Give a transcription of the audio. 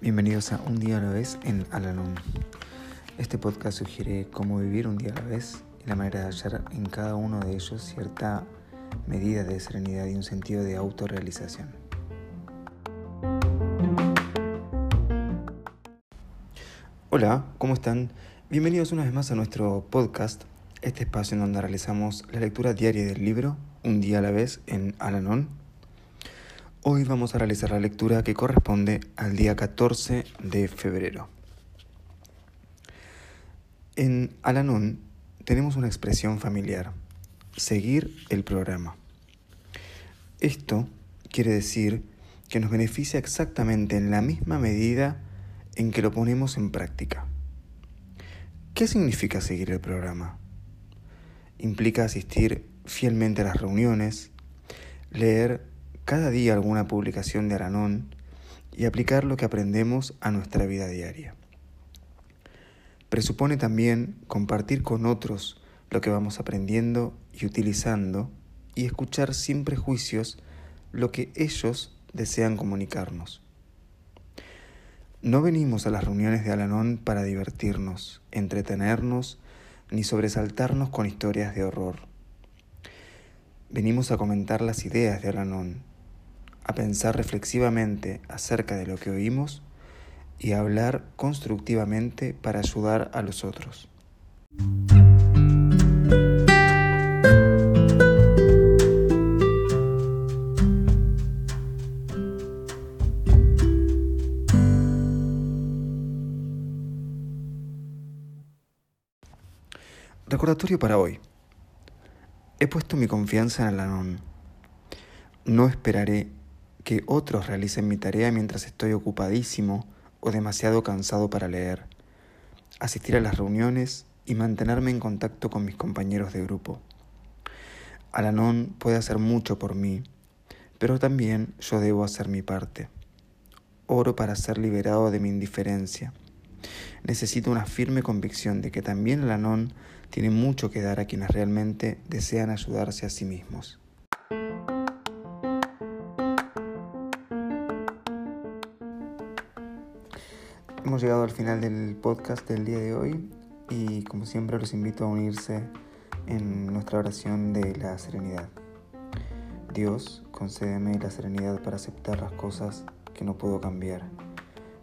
Bienvenidos a Un día a la vez en Alanón. Este podcast sugiere cómo vivir un día a la vez y la manera de hallar en cada uno de ellos cierta medida de serenidad y un sentido de autorrealización. Hola, ¿cómo están? Bienvenidos una vez más a nuestro podcast, este espacio en donde realizamos la lectura diaria del libro Un día a la vez en Alanón Hoy vamos a realizar la lectura que corresponde al día 14 de febrero. En Alanón tenemos una expresión familiar, seguir el programa. Esto quiere decir que nos beneficia exactamente en la misma medida en que lo ponemos en práctica. ¿Qué significa seguir el programa? Implica asistir fielmente las reuniones, leer cada día alguna publicación de Aranón y aplicar lo que aprendemos a nuestra vida diaria. Presupone también compartir con otros lo que vamos aprendiendo y utilizando y escuchar sin prejuicios lo que ellos desean comunicarnos. No venimos a las reuniones de Alanón para divertirnos, entretenernos ni sobresaltarnos con historias de horror. Venimos a comentar las ideas de Alanón, a pensar reflexivamente acerca de lo que oímos y a hablar constructivamente para ayudar a los otros. Recordatorio para hoy. He puesto mi confianza en el Alanón. No esperaré que otros realicen mi tarea mientras estoy ocupadísimo o demasiado cansado para leer, asistir a las reuniones y mantenerme en contacto con mis compañeros de grupo. Alanón puede hacer mucho por mí, pero también yo debo hacer mi parte. Oro para ser liberado de mi indiferencia. Necesito una firme convicción de que también Alanón tiene mucho que dar a quienes realmente desean ayudarse a sí mismos. Hemos llegado al final del podcast del día de hoy y como siempre los invito a unirse en nuestra oración de la serenidad. Dios, concédeme la serenidad para aceptar las cosas que no puedo cambiar,